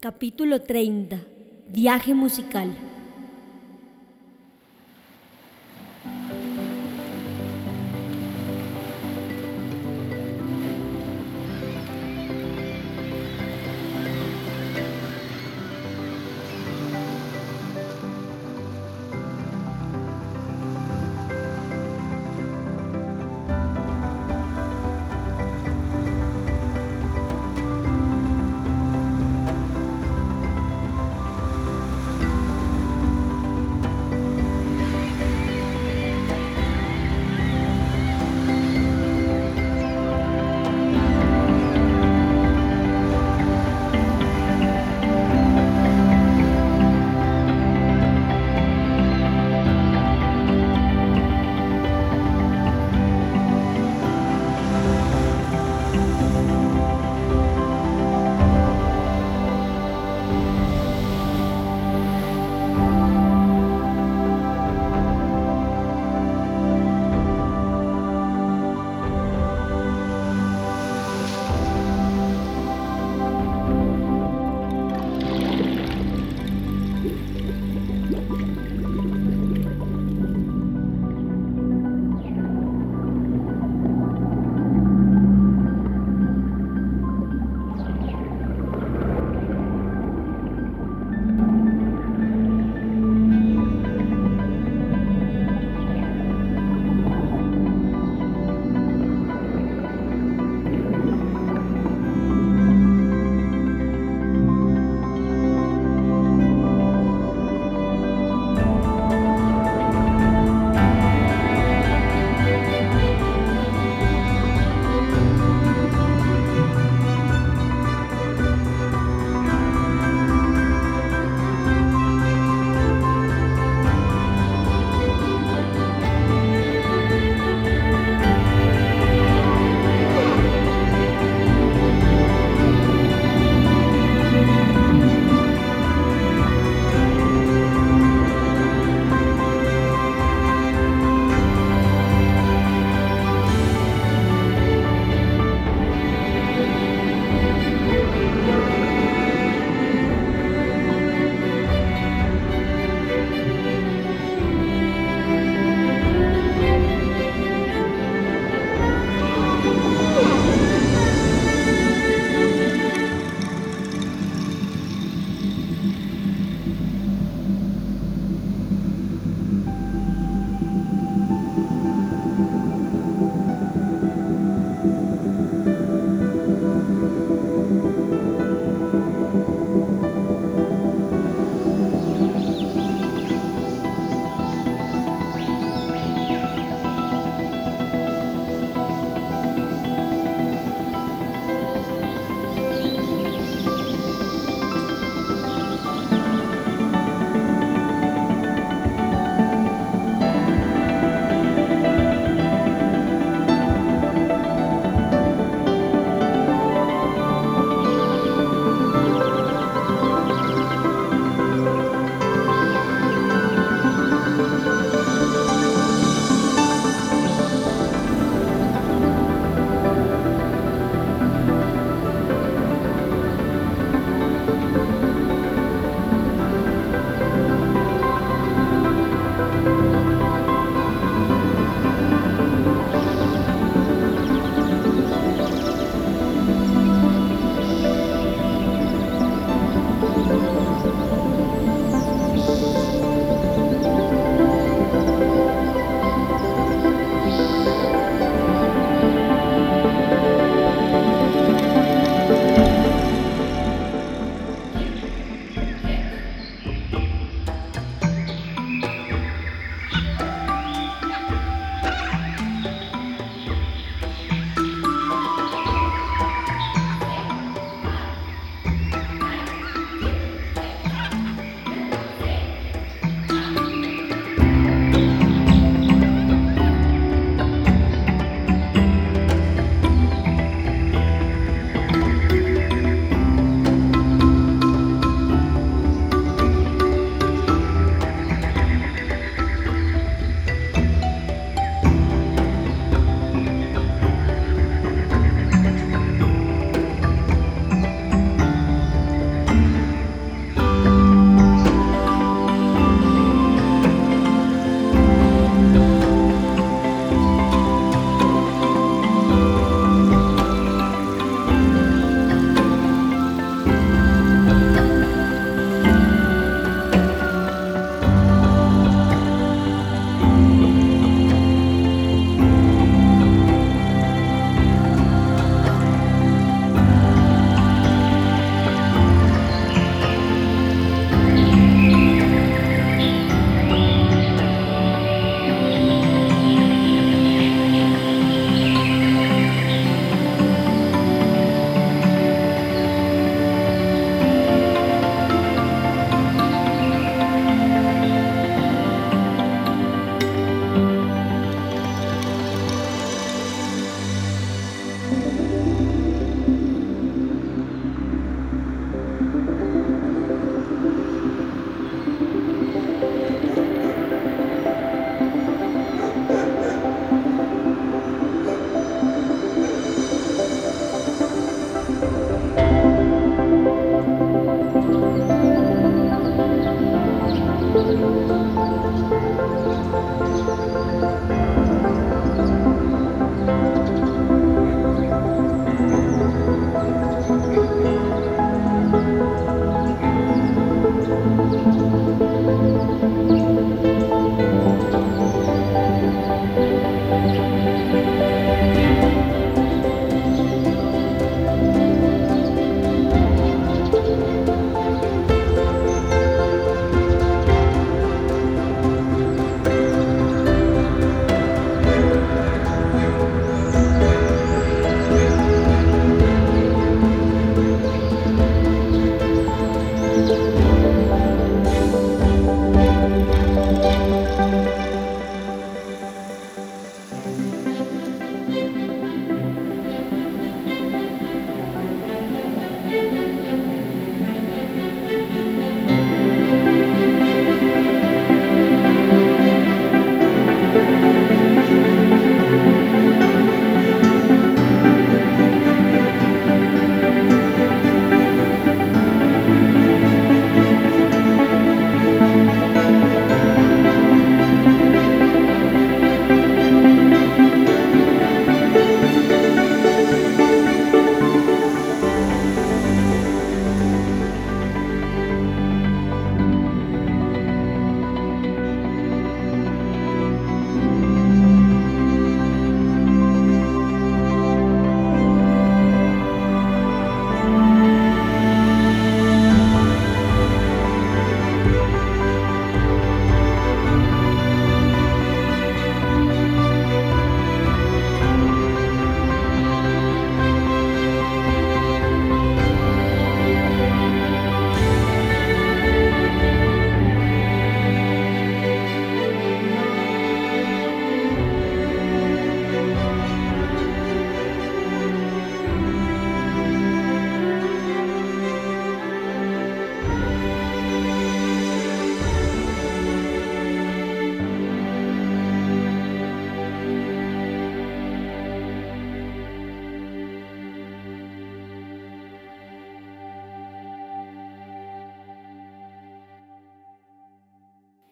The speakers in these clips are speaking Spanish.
Capítulo 30. Viaje musical.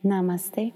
Namaste.